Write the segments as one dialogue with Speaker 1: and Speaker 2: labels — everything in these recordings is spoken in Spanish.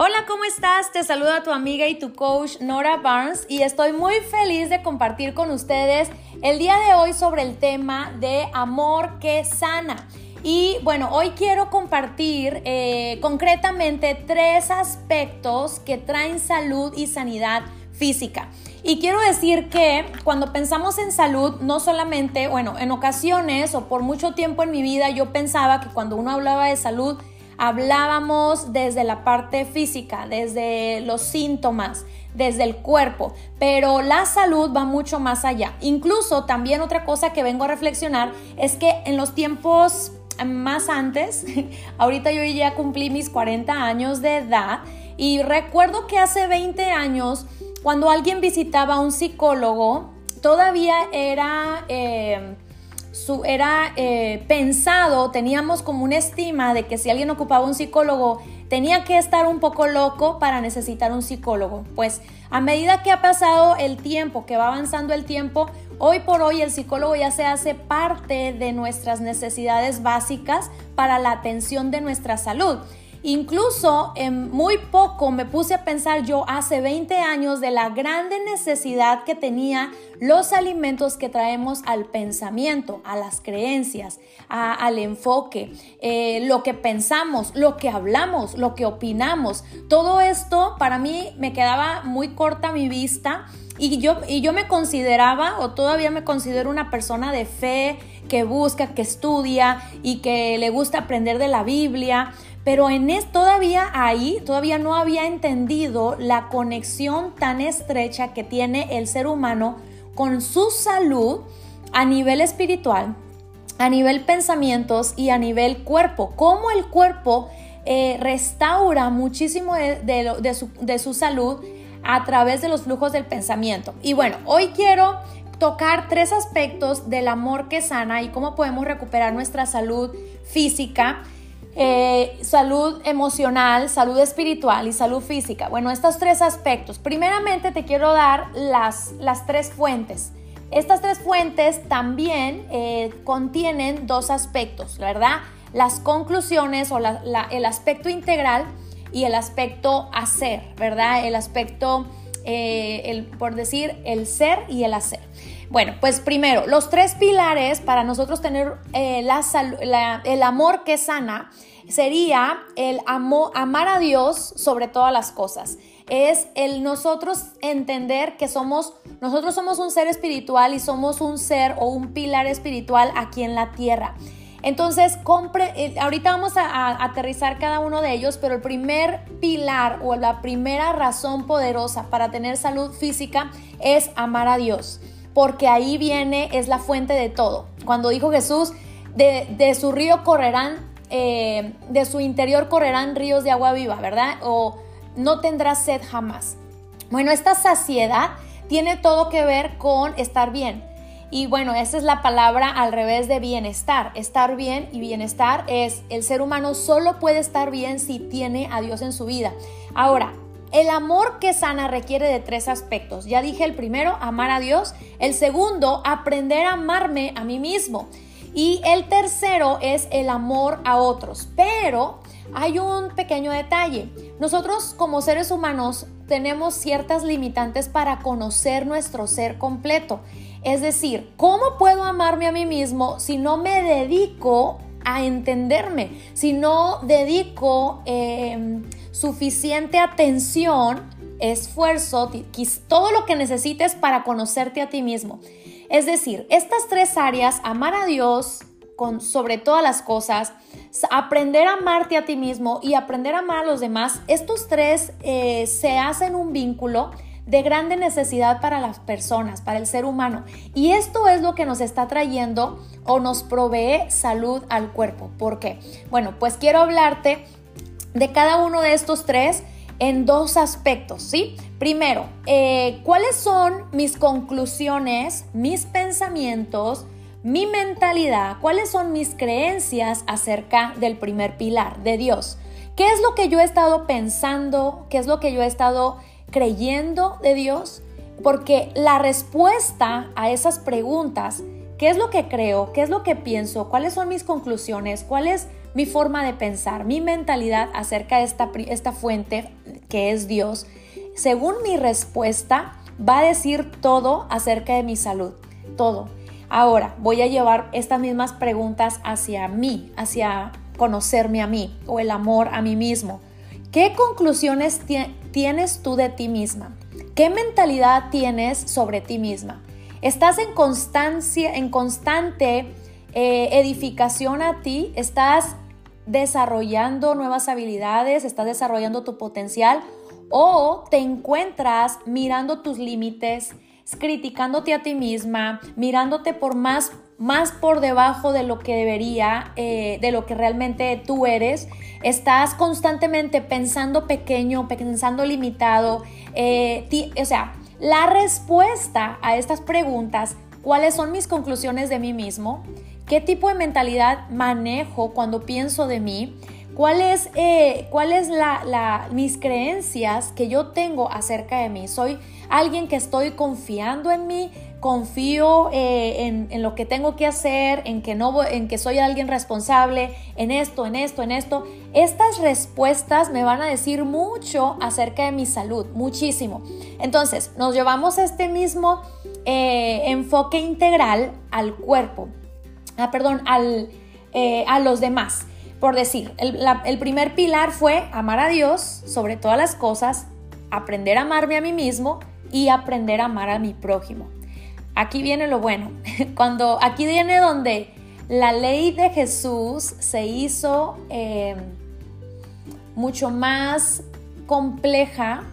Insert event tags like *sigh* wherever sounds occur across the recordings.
Speaker 1: Hola, ¿cómo estás? Te saluda tu amiga y tu coach Nora Barnes y estoy muy feliz de compartir con ustedes el día de hoy sobre el tema de amor que sana. Y bueno, hoy quiero compartir eh, concretamente tres aspectos que traen salud y sanidad física. Y quiero decir que cuando pensamos en salud, no solamente, bueno, en ocasiones o por mucho tiempo en mi vida yo pensaba que cuando uno hablaba de salud, hablábamos desde la parte física, desde los síntomas, desde el cuerpo, pero la salud va mucho más allá. Incluso también otra cosa que vengo a reflexionar es que en los tiempos más antes, *laughs* ahorita yo ya cumplí mis 40 años de edad y recuerdo que hace 20 años, cuando alguien visitaba a un psicólogo, todavía era... Eh, era eh, pensado, teníamos como una estima de que si alguien ocupaba un psicólogo, tenía que estar un poco loco para necesitar un psicólogo. Pues a medida que ha pasado el tiempo, que va avanzando el tiempo, hoy por hoy el psicólogo ya se hace parte de nuestras necesidades básicas para la atención de nuestra salud. Incluso en muy poco me puse a pensar yo hace 20 años de la grande necesidad que tenía los alimentos que traemos al pensamiento, a las creencias, al enfoque, eh, lo que pensamos, lo que hablamos, lo que opinamos. Todo esto para mí me quedaba muy corta mi vista y yo, y yo me consideraba o todavía me considero una persona de fe que busca, que estudia y que le gusta aprender de la Biblia. Pero en es, todavía ahí, todavía no había entendido la conexión tan estrecha que tiene el ser humano con su salud a nivel espiritual, a nivel pensamientos y a nivel cuerpo. Cómo el cuerpo eh, restaura muchísimo de, su, de su salud a través de los flujos del pensamiento. Y bueno, hoy quiero tocar tres aspectos del amor que sana y cómo podemos recuperar nuestra salud física eh, salud emocional, salud espiritual y salud física. Bueno, estos tres aspectos. Primeramente te quiero dar las, las tres fuentes. Estas tres fuentes también eh, contienen dos aspectos, ¿verdad? Las conclusiones o el aspecto integral y el aspecto hacer, ¿verdad? El aspecto, eh, el, por decir, el ser y el hacer. Bueno, pues primero, los tres pilares para nosotros tener el amor que sana sería el amar a Dios sobre todas las cosas. Es el nosotros entender que somos, nosotros somos un ser espiritual y somos un ser o un pilar espiritual aquí en la tierra. Entonces, compre, eh, ahorita vamos a, aterrizar cada uno de ellos, pero el primer pilar o la primera razón poderosa para tener salud física es amar a Dios, porque ahí viene, es la fuente de todo. Cuando dijo Jesús, de, de su río correrán eh, de su interior correrán ríos de agua viva, ¿verdad? O no tendrá sed jamás. Bueno, esta saciedad tiene todo que ver con estar bien. Y bueno, esa es la palabra al revés de bienestar. Estar bien y bienestar es el ser humano solo puede estar bien si tiene a Dios en su vida. Ahora, el amor que sana requiere de tres aspectos. Ya dije el primero, amar a Dios. El segundo, aprender a amarme a mí mismo. Y el tercero es el amor a otros. Pero hay un pequeño detalle. Nosotros como seres humanos tenemos ciertas limitantes para conocer nuestro ser completo. Es decir, ¿cómo puedo amarme a mí mismo si no me dedico a entenderme? Si no dedico em, suficiente atención, esfuerzo, todo lo que necesites para conocerte a ti mismo. Es decir, estas tres áreas, amar a Dios con, sobre todas las cosas, aprender a amarte a ti mismo y aprender a amar a los demás, estos tres eh, se hacen un vínculo de grande necesidad para las personas, para el ser humano. Y esto es lo que nos está trayendo o nos provee salud al cuerpo. ¿Por qué? Bueno, pues quiero hablarte de cada uno de estos tres en dos aspectos, ¿sí? Primero, eh, ¿cuáles son mis conclusiones, mis pensamientos, mi mentalidad? ¿Cuáles son mis creencias acerca del primer pilar, de Dios? ¿Qué es lo que yo he estado pensando? ¿Qué es lo que yo he estado creyendo de Dios? Porque la respuesta a esas preguntas ¿Qué es lo que creo? ¿Qué es lo que pienso? ¿Cuáles son mis conclusiones? ¿Cuál es mi forma de pensar? Mi mentalidad acerca de esta, esta fuente que es Dios. Según mi respuesta, va a decir todo acerca de mi salud. Todo. Ahora, voy a llevar estas mismas preguntas hacia mí, hacia conocerme a mí o el amor a mí mismo. ¿Qué conclusiones tienes tú de ti misma? ¿Qué mentalidad tienes sobre ti misma? Estás en constancia, en constante eh, edificación a ti, estás desarrollando nuevas habilidades, estás desarrollando tu potencial o te encuentras mirando tus límites, criticándote a ti misma, mirándote por más, más por debajo de lo que debería, eh, de lo que realmente tú eres. Estás constantemente pensando pequeño, pensando limitado. Eh, o sea, la respuesta a estas preguntas, ¿cuáles son mis conclusiones de mí mismo? ¿Qué tipo de mentalidad manejo cuando pienso de mí? ¿Cuáles eh, cuál es la, mis creencias que yo tengo acerca de mí? ¿Soy alguien que estoy confiando en mí? Confío eh, en, lo que tengo que hacer, en que, no, en que soy alguien responsable, en esto, en esto, en esto. Estas respuestas me van a decir mucho acerca de mi salud, muchísimo. Entonces, nos llevamos este mismo eh, enfoque integral al cuerpo, ah, perdón, al, eh, a los demás. Por decir, el primer pilar fue amar a Dios sobre todas las cosas, aprender a amarme a mí mismo y aprender a amar a mi prójimo aquí viene lo bueno. *laughs* Cuando aquí viene donde la ley de Jesús se hizo eh, mucho más compleja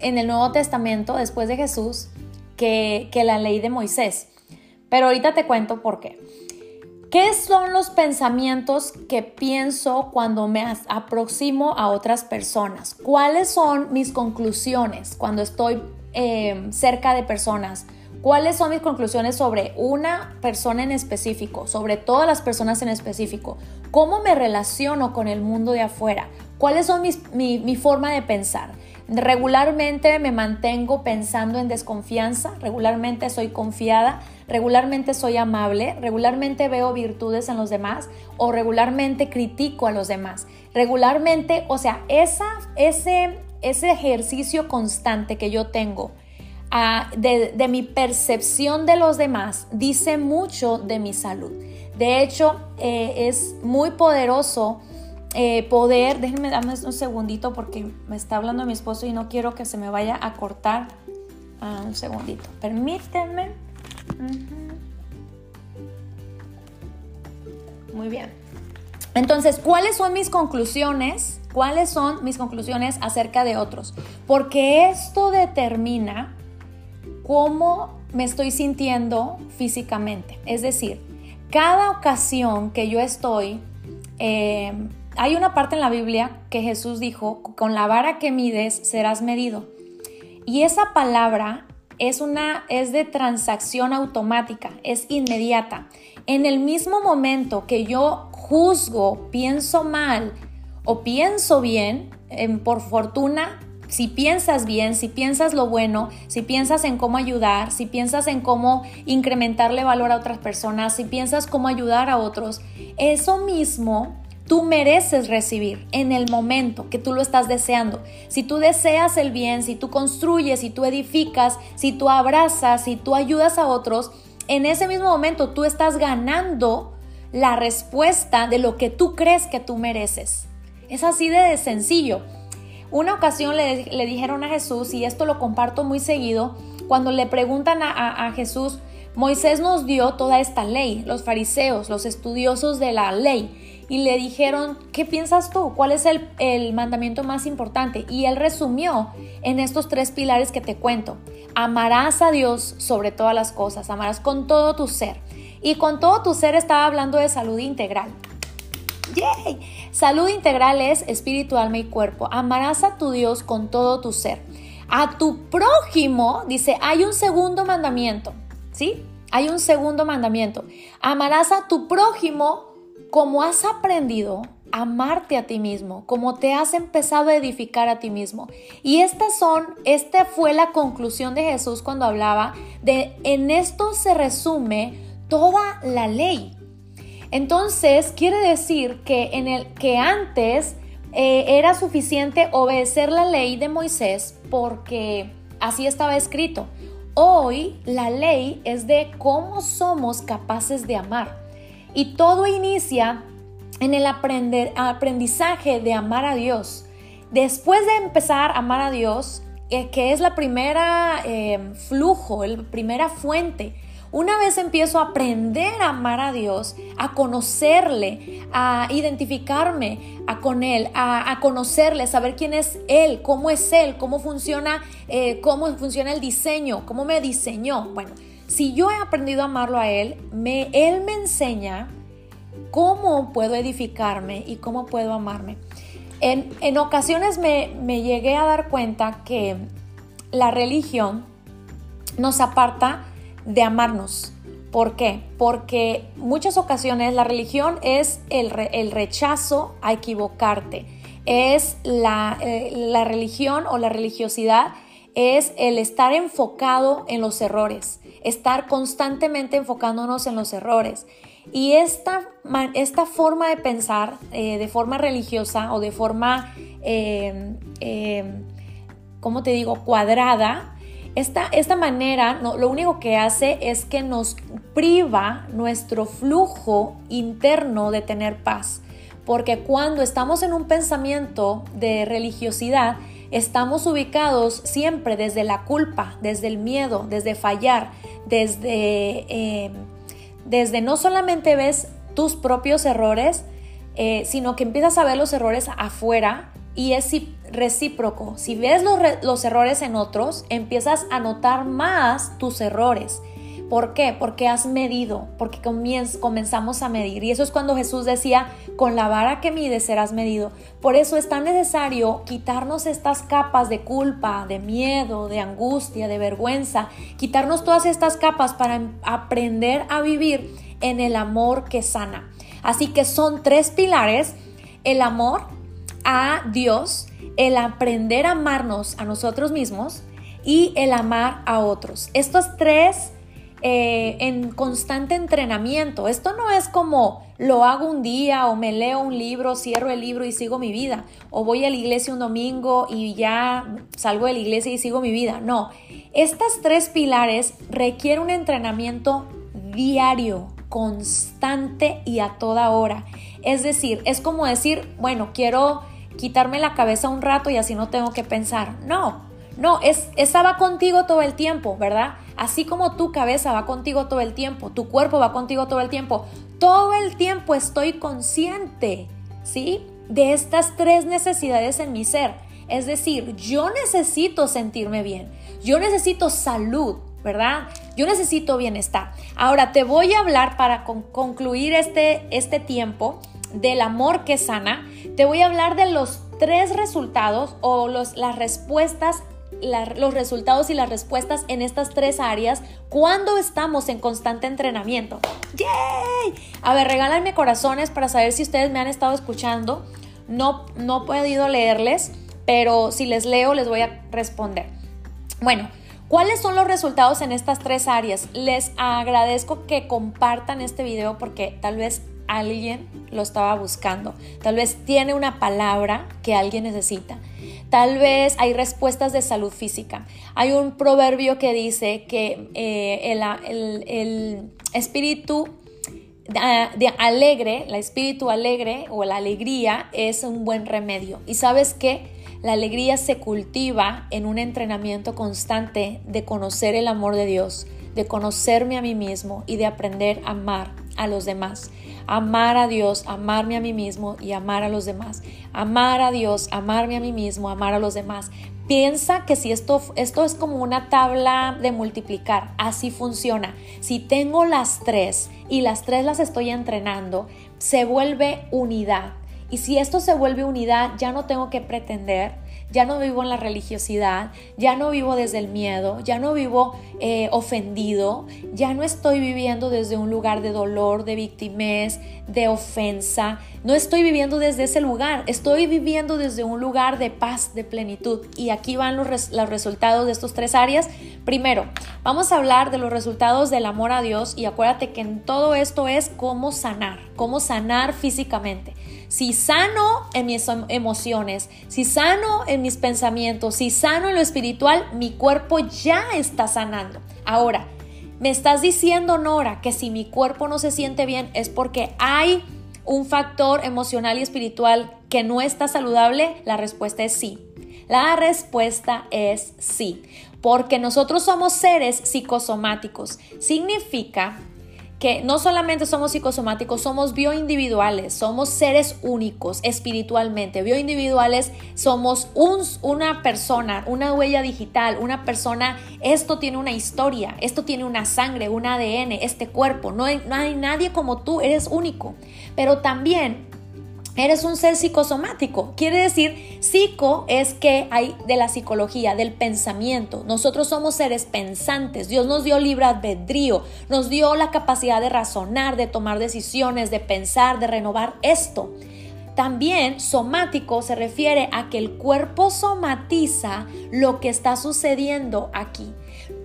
Speaker 1: en el Nuevo Testamento después de Jesús que, la ley de Moisés. Pero ahorita te cuento por qué. ¿Qué son los pensamientos que pienso cuando me aproximo a otras personas? ¿Cuáles son mis conclusiones cuando estoy eh, cerca de personas? ¿Cuáles son mis conclusiones sobre una persona en específico, sobre todas las personas en específico? ¿Cómo me relaciono con el mundo de afuera? ¿Cuáles son mi, forma de pensar? Regularmente me mantengo pensando en desconfianza, regularmente soy confiada, regularmente soy amable, regularmente veo virtudes en los demás o regularmente critico a los demás. Regularmente, o sea, ese, ese ejercicio constante que yo tengo de, mi percepción de los demás dice mucho de mi salud. De hecho, eh, es muy poderoso eh, poder, déjenme darme un segundito porque me está hablando mi esposo y no quiero que se me vaya a cortar. Ah, un segundito, permítanme. Muy bien. Entonces, ¿cuáles son mis conclusiones? ¿Cuáles son mis conclusiones acerca de otros? Porque esto determina cómo me estoy sintiendo físicamente. Es decir, cada ocasión que yo estoy, eh, hay una parte en la Biblia que Jesús dijo, con la vara que mides serás medido. Y esa palabra es una es de transacción automática, es inmediata. En el mismo momento que yo juzgo, pienso mal o pienso bien, por fortuna si piensas bien, si piensas lo bueno, si piensas en cómo ayudar, si piensas en cómo incrementarle valor a otras personas, si piensas cómo ayudar a otros, eso mismo tú mereces recibir en el momento que tú lo estás deseando. Si tú deseas el bien, si tú construyes, si tú edificas, si tú abrazas, si tú ayudas a otros, en ese mismo momento tú estás ganando la respuesta de lo que tú crees que tú mereces. Es así de sencillo. Una ocasión le, dijeron a Jesús, y esto lo comparto muy seguido, cuando le preguntan a, Jesús, Moisés nos dio toda esta ley, los fariseos, los estudiosos de la ley, y le dijeron, ¿qué piensas tú? ¿Cuál es el, el, mandamiento más importante? Y él resumió en estos tres pilares que te cuento. Amarás a Dios sobre todas las cosas, amarás con todo tu ser. Y con todo tu ser estaba hablando de salud integral. ¡Yay! Salud integral es espíritu, alma y cuerpo. Amarás a tu Dios con todo tu ser. A tu prójimo, dice, hay un segundo mandamiento, ¿sí? Hay un segundo mandamiento. Amarás a tu prójimo como has aprendido amarte a ti mismo, como te has empezado a edificar a ti mismo. Y estas son, esta fue la conclusión de Jesús cuando hablaba de en esto se resume toda la ley. Entonces, quiere decir que en el que antes eh, era suficiente obedecer la ley de Moisés porque así estaba escrito. Hoy la ley es de cómo somos capaces de amar. Y todo inicia en el aprender, aprendizaje de amar a Dios. Después de empezar a amar a Dios, eh, que es la primera eh, flujo, la primera fuente, una vez empiezo a aprender a amar a Dios, a conocerle, a identificarme a con Él, a, conocerle, saber quién es Él, cómo es Él, cómo funciona, eh, cómo funciona el diseño, cómo me diseñó. Bueno, si yo he aprendido a amarlo a Él, me, Él me enseña cómo puedo edificarme y cómo puedo amarme. En, ocasiones me, me llegué a dar cuenta que la religión nos aparta de amarnos. ¿Por qué? Porque muchas ocasiones la religión es el, rechazo a equivocarte. Es la, eh, la religión o la religiosidad es el estar enfocado en los errores, estar constantemente enfocándonos en los errores. Y esta, esta forma de pensar eh, de forma religiosa o de forma, eh, ¿cómo te digo?, cuadrada, esta, esta manera lo único que hace es que nos priva nuestro flujo interno de tener paz. Porque cuando estamos en un pensamiento de religiosidad, estamos ubicados siempre desde la culpa, desde el miedo, desde fallar, desde, eh, desde no solamente ves tus propios errores, eh, sino que empiezas a ver los errores afuera y es recíproco. Si ves los, errores en otros, empiezas a notar más tus errores. ¿Por qué? Porque has medido, porque comenzamos a medir. Y eso es cuando Jesús decía, con la vara que mides serás medido. Por eso es tan necesario quitarnos estas capas de culpa, de miedo, de angustia, de vergüenza, quitarnos todas estas capas para aprender a vivir en el amor que sana. Así que son tres pilares, el amor, a Dios, el aprender a amarnos a nosotros mismos y el amar a otros. Estos tres eh, en constante entrenamiento. Esto no es como lo hago un día o me leo un libro, cierro el libro y sigo mi vida. O voy a la iglesia un domingo y ya salgo de la iglesia y sigo mi vida. No, estas tres pilares requieren un entrenamiento diario, constante y a toda hora. Es decir, es como decir, bueno, quiero quitarme la cabeza un rato y así no tengo que pensar. No, no, es, esa va contigo todo el tiempo, ¿verdad? Así como tu cabeza va contigo todo el tiempo, tu cuerpo va contigo todo el tiempo, todo el tiempo estoy consciente, ¿sí? De estas tres necesidades en mi ser. Es decir, yo necesito sentirme bien, yo necesito salud, ¿verdad? Yo necesito bienestar. Ahora te voy a hablar para concluir este, este tiempo del amor que sana, te voy a hablar de los tres resultados o los, las respuestas los resultados y las respuestas en estas tres áreas cuando estamos en constante entrenamiento. ¡Yay! A ver, regálenme corazones para saber si ustedes me han estado escuchando. No, no he podido leerles, pero si les leo les voy a responder. Bueno, ¿cuáles son los resultados en estas tres áreas? Les agradezco que compartan este video porque tal vez alguien lo estaba buscando. Tal vez tiene una palabra que alguien necesita. Tal vez hay respuestas de salud física. Hay un proverbio que dice que eh, el, espíritu de alegre, el espíritu alegre o la alegría es un buen remedio. Y sabes que la alegría se cultiva en un entrenamiento constante de conocer el amor de Dios, de conocerme a mí mismo y de aprender a amar a los demás amar a Dios, amarme a mí mismo y amar a los demás. Amar a Dios, amarme a mí mismo, amar a los demás. Piensa que si esto, esto es como una tabla de multiplicar, así funciona. Si tengo las tres y las tres las estoy entrenando, se vuelve unidad. Y si esto se vuelve unidad, ya no tengo que pretender, ya no vivo en la religiosidad, ya no vivo desde el miedo, ya no vivo eh, ofendido, ya no estoy viviendo desde un lugar de dolor, de victimez, de ofensa, no estoy viviendo desde ese lugar, estoy viviendo desde un lugar de paz, de plenitud. Y aquí van los, los resultados de estos tres áreas. Primero, vamos a hablar de los resultados del amor a Dios y acuérdate que en todo esto es cómo sanar, cómo sanar físicamente. Si sano en mis em, emociones, si sano en mis pensamientos, si sano en lo espiritual, mi cuerpo ya está sanando. Ahora, me estás diciendo, Nora, que si mi cuerpo no se siente bien es porque hay un factor emocional y espiritual que no está saludable. La respuesta es sí. La respuesta es sí, porque nosotros somos seres psicosomáticos. Significa que no solamente somos psicosomáticos, somos bioindividuales, somos seres únicos espiritualmente. Bioindividuales somos una persona, una huella digital, una persona, esto tiene una historia, esto tiene una sangre, un ADN, este cuerpo, no no hay nadie como tú, eres único. Pero también Eres un ser psicosomático. Quiere decir, psico es que hay de la psicología, del pensamiento. Nosotros somos seres pensantes. Dios nos dio libre albedrío, nos dio la capacidad de razonar, de tomar decisiones, de pensar, de renovar esto. También somático se refiere a que el cuerpo somatiza lo que está sucediendo aquí.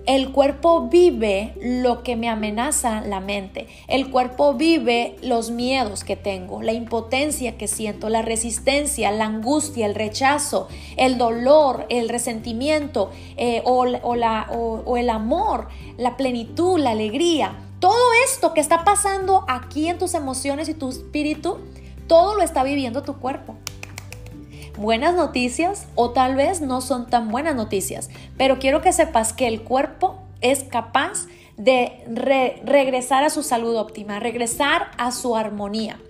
Speaker 1: El cuerpo vive lo que me amenaza la mente. El cuerpo vive los miedos que tengo, la impotencia que siento, la resistencia, la angustia, el rechazo, el dolor, el resentimiento eh, o, o el amor, la plenitud, la alegría. Todo esto que está pasando aquí en tus emociones y tu espíritu, todo lo está viviendo tu cuerpo buenas noticias o tal vez no son tan buenas noticias, pero quiero que sepas que el cuerpo es capaz de regresar a su salud óptima, regresar a su armonía.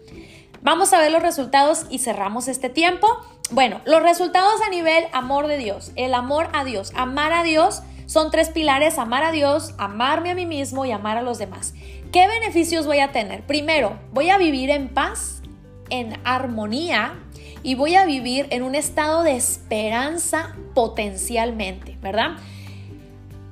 Speaker 1: Vamos a ver los resultados y cerramos este tiempo. Bueno, los resultados a nivel amor de Dios, el amor a Dios, amar a Dios, son tres pilares, amar a Dios, amarme a mí mismo y amar a los demás. ¿Qué beneficios voy a tener? Primero, voy a vivir en paz, en armonía y voy a vivir en un estado de esperanza potencialmente, ¿verdad?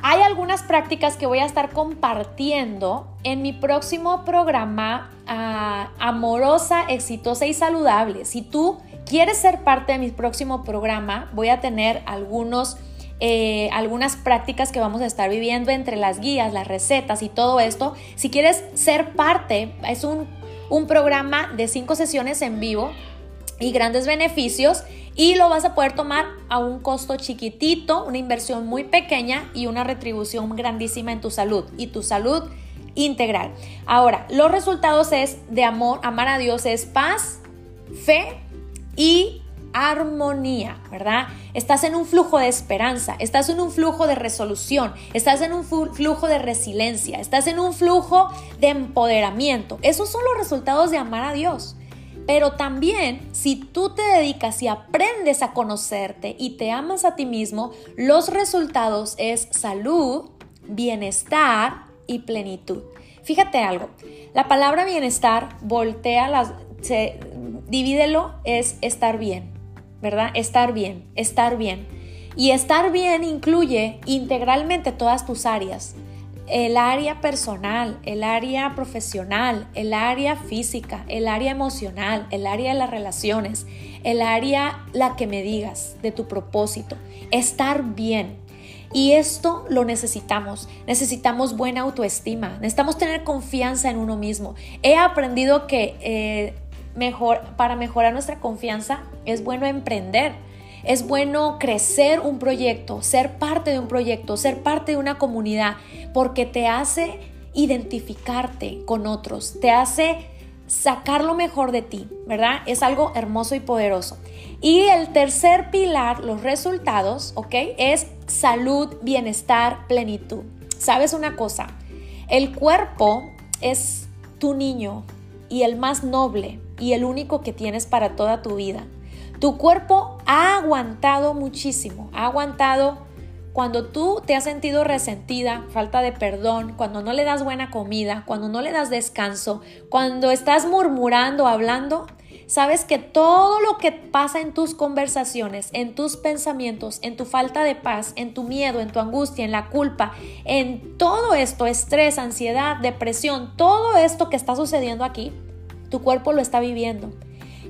Speaker 1: Hay algunas prácticas que voy a estar compartiendo en mi próximo programa ah, Amorosa, Exitosa y Saludable. Si tú quieres ser parte de mi próximo programa, voy a tener algunos, eh, algunas prácticas que vamos a estar viviendo entre las guías, las recetas y todo esto. Si quieres ser parte, es un, un programa de cinco sesiones en vivo y grandes beneficios y lo vas a poder tomar a un costo chiquitito, una inversión muy pequeña y una retribución grandísima en tu salud y tu salud integral. Ahora, los resultados es de amor, amar a Dios es paz, fe y armonía, ¿verdad? Estás en un flujo de esperanza, estás en un flujo de resolución, estás en un flujo de resiliencia, estás en un flujo de empoderamiento. Esos son los resultados de amar a Dios. Pero también si tú te dedicas y aprendes a conocerte y te amas a ti mismo, los resultados es salud, bienestar y plenitud. Fíjate algo, la palabra bienestar voltea las, divídelo es estar bien, ¿verdad? Estar bien, estar bien. Y estar bien incluye integralmente todas tus áreas el área personal, el área profesional, el área física, el área emocional, el área de las relaciones, el área la que me digas de tu propósito, estar bien. Y esto lo necesitamos. Necesitamos buena autoestima. Necesitamos tener confianza en uno mismo. He aprendido que eh, mejor, para mejorar nuestra confianza es bueno emprender es bueno crecer un proyecto, ser parte de un proyecto, ser parte de una comunidad, porque te hace identificarte con otros, te hace sacar lo mejor de ti, ¿verdad? Es algo hermoso y poderoso. Y el tercer pilar, los resultados, ¿ok? Es salud, bienestar, plenitud. ¿Sabes una cosa? El cuerpo es tu niño y el más noble y el único que tienes para toda tu vida. Tu cuerpo ha aguantado muchísimo, ha aguantado cuando tú te has sentido resentida, falta de perdón, cuando no le das buena comida, cuando no le das descanso, cuando estás murmurando, hablando, sabes que todo lo que pasa en tus conversaciones, en tus pensamientos, en tu falta de paz, en tu miedo, en tu angustia, en la culpa, en todo esto, estrés, ansiedad, depresión, todo esto que está sucediendo aquí, tu cuerpo lo está viviendo.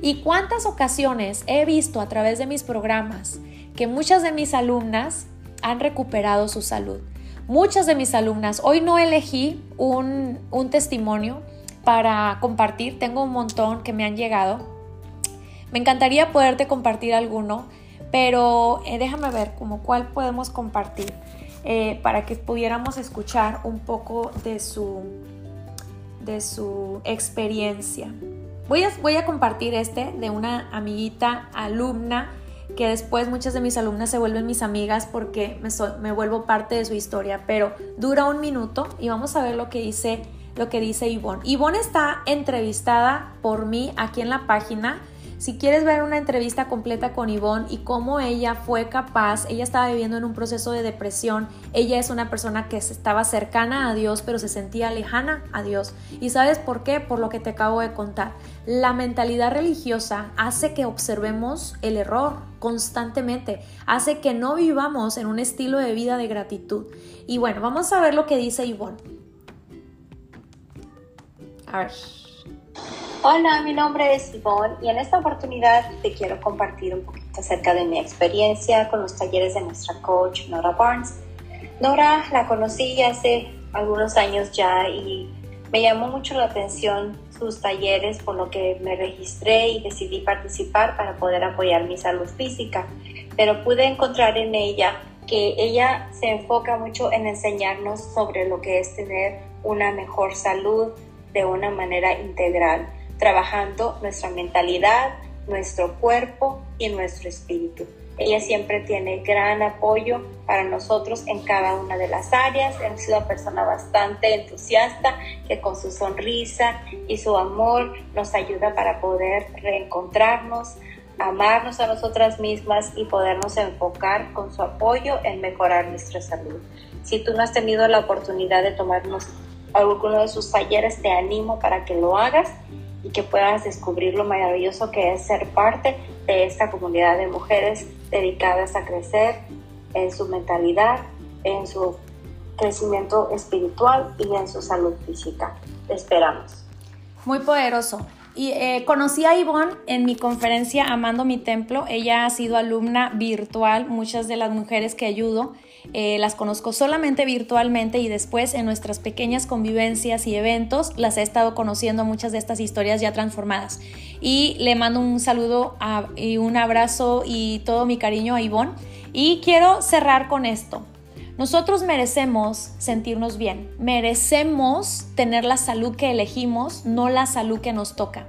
Speaker 1: Y cuántas ocasiones he visto a través de mis programas que muchas de mis alumnas han recuperado su salud. Muchas de mis alumnas, hoy no elegí un, un testimonio, para compartir. Tengo un montón que me han llegado. Me encantaría poderte compartir alguno, pero eh, déjame ver como cuál podemos compartir eh, para que pudiéramos escuchar un poco de su, de su experiencia. Voy a, voy a compartir este de una amiguita alumna que después muchas de mis alumnas se vuelven mis amigas porque me, me vuelvo parte de su historia, pero dura un minuto y vamos a ver lo que dice lo que dice Yvonne. Yvonne está entrevistada por mí aquí en la página. Si quieres ver una entrevista completa con Yvonne y cómo ella fue capaz, ella estaba viviendo en un proceso de depresión, ella es una persona que estaba cercana a Dios, pero se sentía lejana a Dios. ¿Y sabes por qué? Por lo que te acabo de contar. La mentalidad religiosa hace que observemos el error constantemente, hace que no vivamos en un estilo de vida de gratitud. Y bueno, vamos a ver lo que dice Yvonne.
Speaker 2: Hola, mi nombre es Yvonne y en esta oportunidad te quiero compartir un poquito acerca de mi experiencia con los talleres de nuestra coach Nora Barnes. Nora la conocí hace algunos años ya y me llamó mucho la atención sus talleres, por lo que me registré y decidí participar para poder apoyar mi salud física. Pero pude encontrar en ella que ella se enfoca mucho en enseñarnos sobre lo que es tener una mejor salud, de una manera integral, trabajando nuestra mentalidad, nuestro cuerpo y nuestro espíritu. Ella siempre tiene gran apoyo para nosotros en cada una de las áreas. Es una persona bastante entusiasta que con su sonrisa y su amor nos ayuda para poder reencontrarnos, amarnos a nosotras mismas y podernos enfocar con su apoyo en mejorar nuestra salud. Si tú no has tenido la oportunidad de tomarnos alguno de sus talleres, te animo para que lo hagas y que puedas descubrir lo maravilloso que es ser parte de esta comunidad de mujeres dedicadas a crecer en su mentalidad, en su crecimiento espiritual y en su salud física. Te esperamos.
Speaker 1: Muy poderoso. Y eh, conocí a Ivonne en mi conferencia Amando mi Templo. Ella ha sido alumna virtual. Muchas de las mujeres que ayudo eh, las conozco solamente virtualmente y después en nuestras pequeñas convivencias y eventos las he estado conociendo muchas de estas historias ya transformadas. Y le mando un saludo y un abrazo y todo mi cariño a Ivonne. Y quiero cerrar con esto. Nosotros merecemos sentirnos bien, merecemos tener la salud que elegimos, no la salud que nos toca.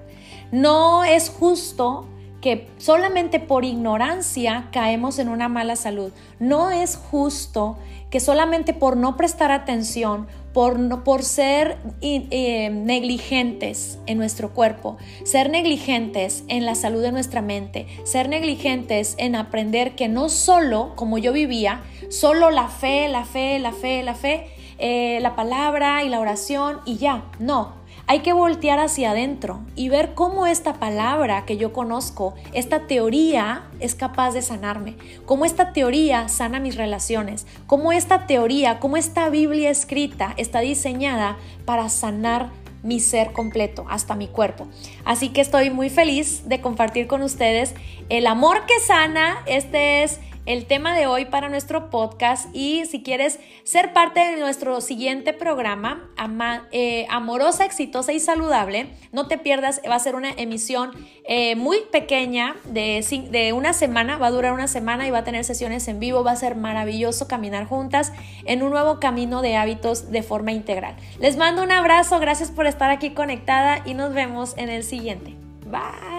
Speaker 1: No es justo que solamente por ignorancia caemos en una mala salud. No es justo que solamente por no prestar atención, por, por ser eh, negligentes en nuestro cuerpo, ser negligentes en la salud de nuestra mente, ser negligentes en aprender que no solo, como yo vivía, solo la fe, la fe, la fe, la fe, eh, la palabra y la oración y ya, no, hay que voltear hacia adentro y ver cómo esta palabra que yo conozco, esta teoría es capaz de sanarme, cómo esta teoría sana mis relaciones, cómo esta teoría, cómo esta Biblia escrita está diseñada para sanar mi ser completo, hasta mi cuerpo. Así que estoy muy feliz de compartir con ustedes el amor que sana. Este es el tema de hoy para nuestro podcast y si quieres ser parte de nuestro siguiente programa, eh, Amorosa, Exitosa y Saludable, no te pierdas, va a ser una emisión eh, muy pequeña de, de una semana, va a durar una semana y va a tener sesiones en vivo, va a ser maravilloso caminar juntas en un nuevo camino de hábitos de forma integral. Les mando un abrazo, gracias por estar aquí conectada y nos vemos en el siguiente. Bye.